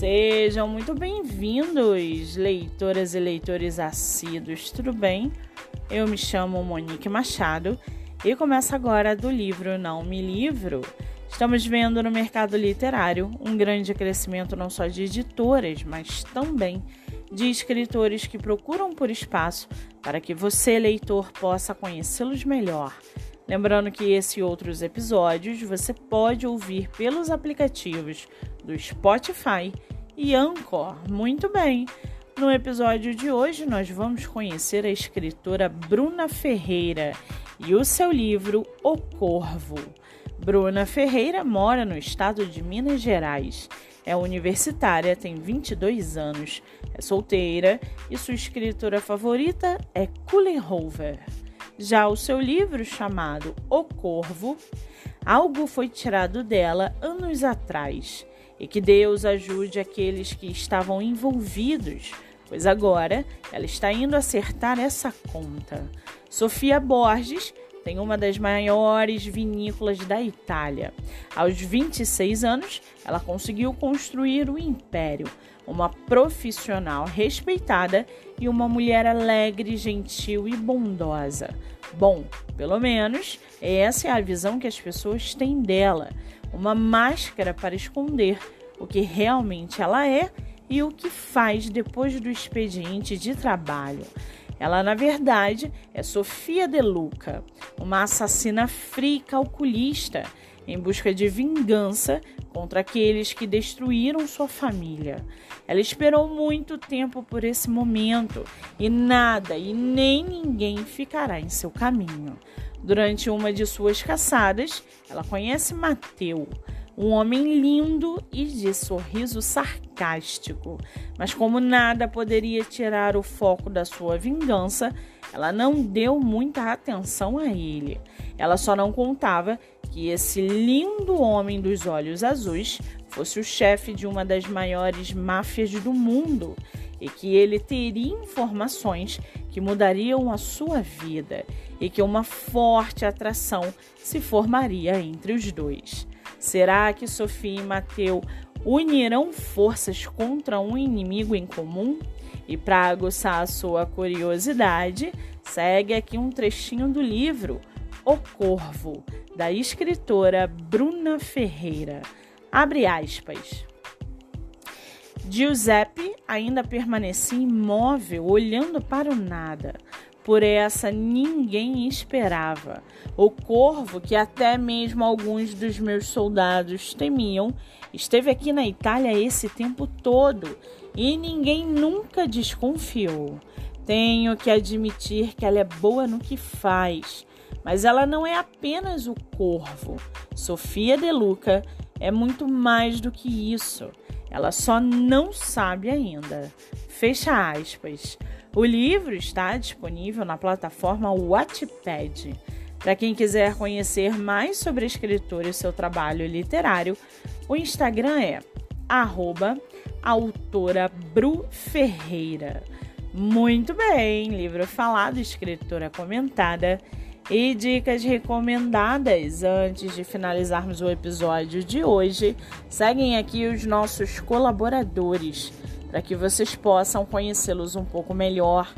Sejam muito bem-vindos, leitoras e leitores assíduos, tudo bem? Eu me chamo Monique Machado e começo agora do livro Não Me Livro. Estamos vendo no mercado literário um grande crescimento não só de editoras, mas também de escritores que procuram por espaço para que você, leitor, possa conhecê-los melhor. Lembrando que esse e outros episódios você pode ouvir pelos aplicativos do Spotify e Anchor. Muito bem! No episódio de hoje, nós vamos conhecer a escritora Bruna Ferreira e o seu livro O Corvo. Bruna Ferreira mora no estado de Minas Gerais. É universitária, tem 22 anos, é solteira e sua escritora favorita é Kullenhofer. Já o seu livro chamado O Corvo, algo foi tirado dela anos atrás e que Deus ajude aqueles que estavam envolvidos, pois agora ela está indo acertar essa conta. Sofia Borges tem uma das maiores vinícolas da Itália. Aos 26 anos, ela conseguiu construir o império, uma profissional respeitada e uma mulher alegre, gentil e bondosa. Bom, pelo menos essa é a visão que as pessoas têm dela uma máscara para esconder o que realmente ela é e o que faz depois do expediente de trabalho. Ela, na verdade, é Sofia De Luca, uma assassina fria e calculista em busca de vingança contra aqueles que destruíram sua família. Ela esperou muito tempo por esse momento e nada e nem ninguém ficará em seu caminho. Durante uma de suas caçadas, ela conhece Mateu, um homem lindo e de sorriso sarcástico. Mas, como nada poderia tirar o foco da sua vingança, ela não deu muita atenção a ele. Ela só não contava que esse lindo homem dos olhos azuis fosse o chefe de uma das maiores máfias do mundo e que ele teria informações que mudariam a sua vida e que uma forte atração se formaria entre os dois. Será que Sofia e Mateu unirão forças contra um inimigo em comum? E para aguçar a sua curiosidade, segue aqui um trechinho do livro O Corvo, da escritora Bruna Ferreira. Abre aspas. Giuseppe ainda permanecia imóvel, olhando para o nada. Por essa ninguém esperava. O corvo, que até mesmo alguns dos meus soldados temiam, esteve aqui na Itália esse tempo todo e ninguém nunca desconfiou. Tenho que admitir que ela é boa no que faz, mas ela não é apenas o corvo. Sofia De Luca é muito mais do que isso. Ela só não sabe ainda. Fecha aspas. O livro está disponível na plataforma Wattpad. Para quem quiser conhecer mais sobre a escritora e seu trabalho literário, o Instagram é arroba autora Bru Ferreira. Muito bem, livro falado, escritora comentada e dicas recomendadas antes de finalizarmos o episódio de hoje. Seguem aqui os nossos colaboradores para que vocês possam conhecê-los um pouco melhor.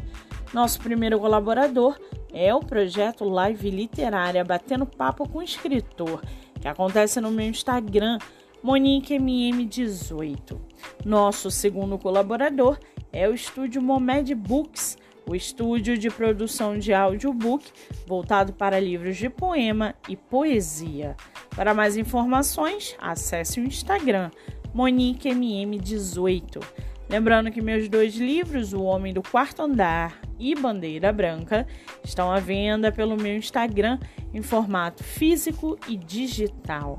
Nosso primeiro colaborador é o projeto Live Literária Batendo Papo com Escritor, que acontece no meu Instagram, MoniqueMM18. Nosso segundo colaborador é o estúdio Momed Books o estúdio de produção de audiobook voltado para livros de poema e poesia. Para mais informações, acesse o Instagram MoniqueMM18. Lembrando que meus dois livros, O Homem do Quarto Andar e Bandeira Branca, estão à venda pelo meu Instagram em formato físico e digital.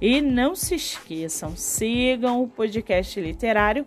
E não se esqueçam, sigam o podcast literário